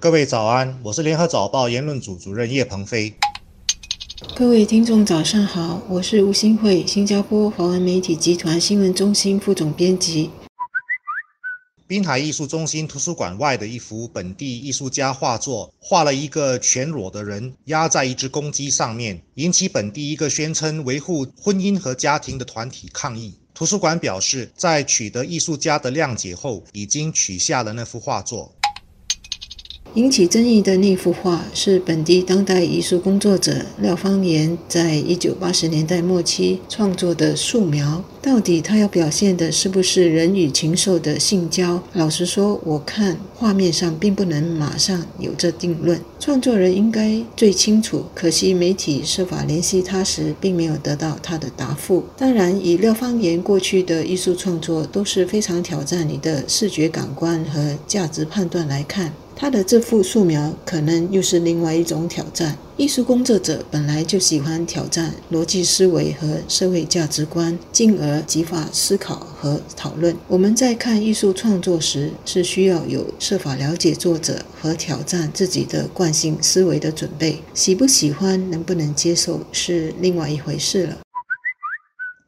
各位早安，我是联合早报言论组主任叶鹏飞。各位听众早上好，我是吴新慧，新加坡华文媒体集团新闻中心副总编辑。滨海艺术中心图书馆外的一幅本地艺术家画作，画了一个全裸的人压在一只公鸡上面，引起本地一个宣称维护婚姻和家庭的团体抗议。图书馆表示，在取得艺术家的谅解后，已经取下了那幅画作。引起争议的那幅画是本地当代艺术工作者廖芳妍在一九八十年代末期创作的素描。到底他要表现的是不是人与禽兽的性交？老实说，我看画面上并不能马上有这定论。创作人应该最清楚，可惜媒体设法联系他时，并没有得到他的答复。当然，以廖芳妍过去的艺术创作都是非常挑战你的视觉感官和价值判断来看。他的这幅素描可能又是另外一种挑战。艺术工作者本来就喜欢挑战逻辑思维和社会价值观，进而激发思考和讨论。我们在看艺术创作时，是需要有设法了解作者和挑战自己的惯性思维的准备。喜不喜欢、能不能接受，是另外一回事了。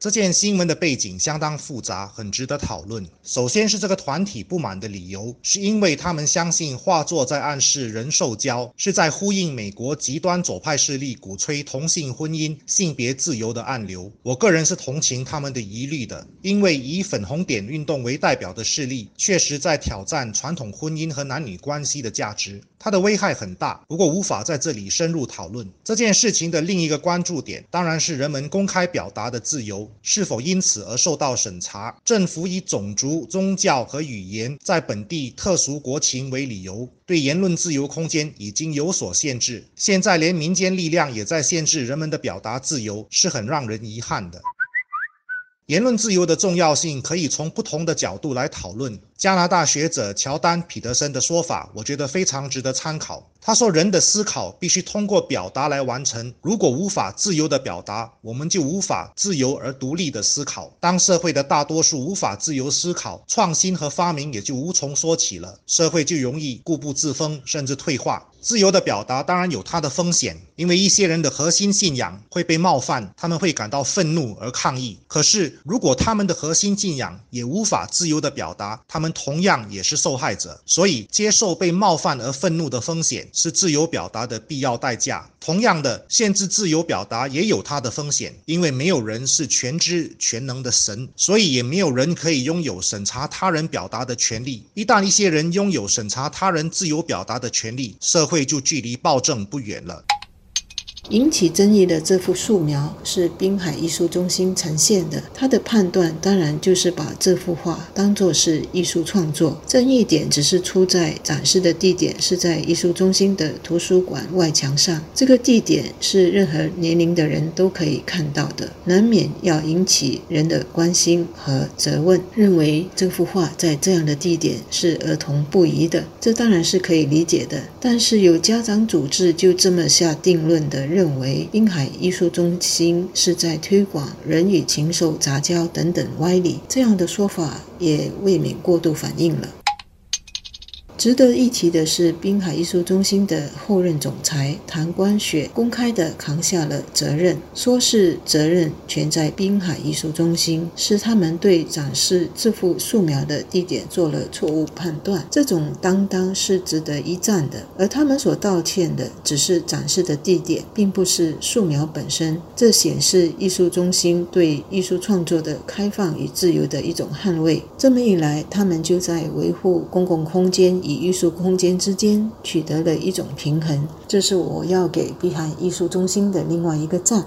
这件新闻的背景相当复杂，很值得讨论。首先是这个团体不满的理由，是因为他们相信画作在暗示人兽交，是在呼应美国极端左派势力鼓吹同性婚姻、性别自由的暗流。我个人是同情他们的疑虑的，因为以粉红点运动为代表的势力，确实在挑战传统婚姻和男女关系的价值。它的危害很大，不过无法在这里深入讨论这件事情的另一个关注点，当然是人们公开表达的自由是否因此而受到审查。政府以种族、宗教和语言在本地特殊国情为理由，对言论自由空间已经有所限制。现在连民间力量也在限制人们的表达自由，是很让人遗憾的。言论自由的重要性可以从不同的角度来讨论。加拿大学者乔丹·彼得森的说法，我觉得非常值得参考。他说：“人的思考必须通过表达来完成。如果无法自由地表达，我们就无法自由而独立地思考。当社会的大多数无法自由思考，创新和发明也就无从说起了。社会就容易固步自封，甚至退化。自由的表达当然有它的风险，因为一些人的核心信仰会被冒犯，他们会感到愤怒而抗议。可是，如果他们的核心信仰也无法自由地表达，他们同样也是受害者。所以，接受被冒犯而愤怒的风险。”是自由表达的必要代价。同样的，限制自由表达也有它的风险，因为没有人是全知全能的神，所以也没有人可以拥有审查他人表达的权利。一旦一些人拥有审查他人自由表达的权利，社会就距离暴政不远了。引起争议的这幅素描是滨海艺术中心呈现的，他的判断当然就是把这幅画当作是艺术创作。争议点只是出在展示的地点是在艺术中心的图书馆外墙上，这个地点是任何年龄的人都可以看到的，难免要引起人的关心和责问。认为这幅画在这样的地点是儿童不宜的，这当然是可以理解的。但是有家长组织就这么下定论的认。为滨海艺术中心是在推广人与禽兽杂交等等歪理，这样的说法也未免过度反应了。值得一提的是，滨海艺术中心的后任总裁谭光雪公开地扛下了责任，说是责任全在滨海艺术中心，是他们对展示这幅素描的地点做了错误判断。这种担当是值得一赞的，而他们所道歉的只是展示的地点，并不是素描本身。这显示艺术中心对艺术创作的开放与自由的一种捍卫。这么一来，他们就在维护公共空间与艺术空间之间取得了一种平衡，这是我要给碧海艺术中心的另外一个赞。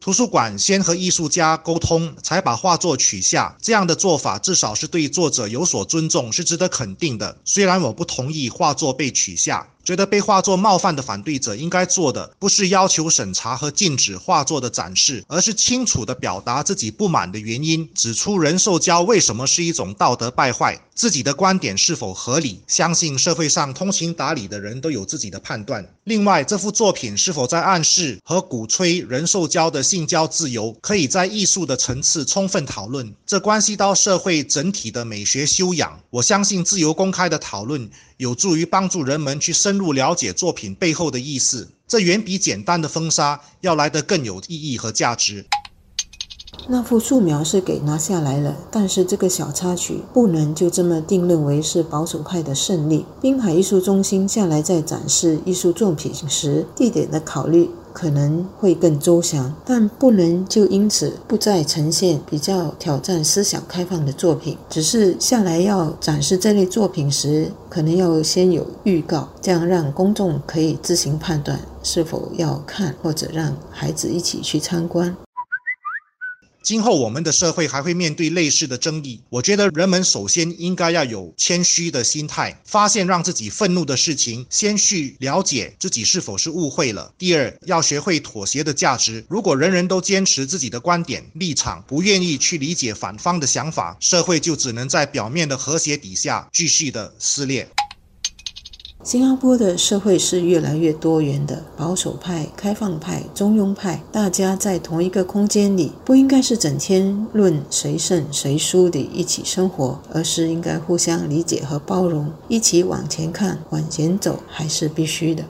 图书馆先和艺术家沟通，才把画作取下。这样的做法至少是对作者有所尊重，是值得肯定的。虽然我不同意画作被取下。觉得被画作冒犯的反对者应该做的，不是要求审查和禁止画作的展示，而是清楚地表达自己不满的原因，指出人兽交为什么是一种道德败坏，自己的观点是否合理。相信社会上通情达理的人都有自己的判断。另外，这幅作品是否在暗示和鼓吹人兽交的性交自由，可以在艺术的层次充分讨论。这关系到社会整体的美学修养。我相信自由公开的讨论有助于帮助人们去深入了解作品背后的意思。这远比简单的封杀要来得更有意义和价值。那幅素描是给拿下来了，但是这个小插曲不能就这么定论为是保守派的胜利。滨海艺术中心向来在展示艺术作品时，地点的考虑可能会更周详，但不能就因此不再呈现比较挑战思想开放的作品。只是向来要展示这类作品时，可能要先有预告，这样让公众可以自行判断是否要看，或者让孩子一起去参观。今后我们的社会还会面对类似的争议，我觉得人们首先应该要有谦虚的心态，发现让自己愤怒的事情，先去了解自己是否是误会了。第二，要学会妥协的价值。如果人人都坚持自己的观点立场，不愿意去理解反方的想法，社会就只能在表面的和谐底下继续的撕裂。新加坡的社会是越来越多元的，保守派、开放派、中庸派，大家在同一个空间里，不应该是整天论谁胜谁输的一起生活，而是应该互相理解和包容，一起往前看、往前走，还是必须的。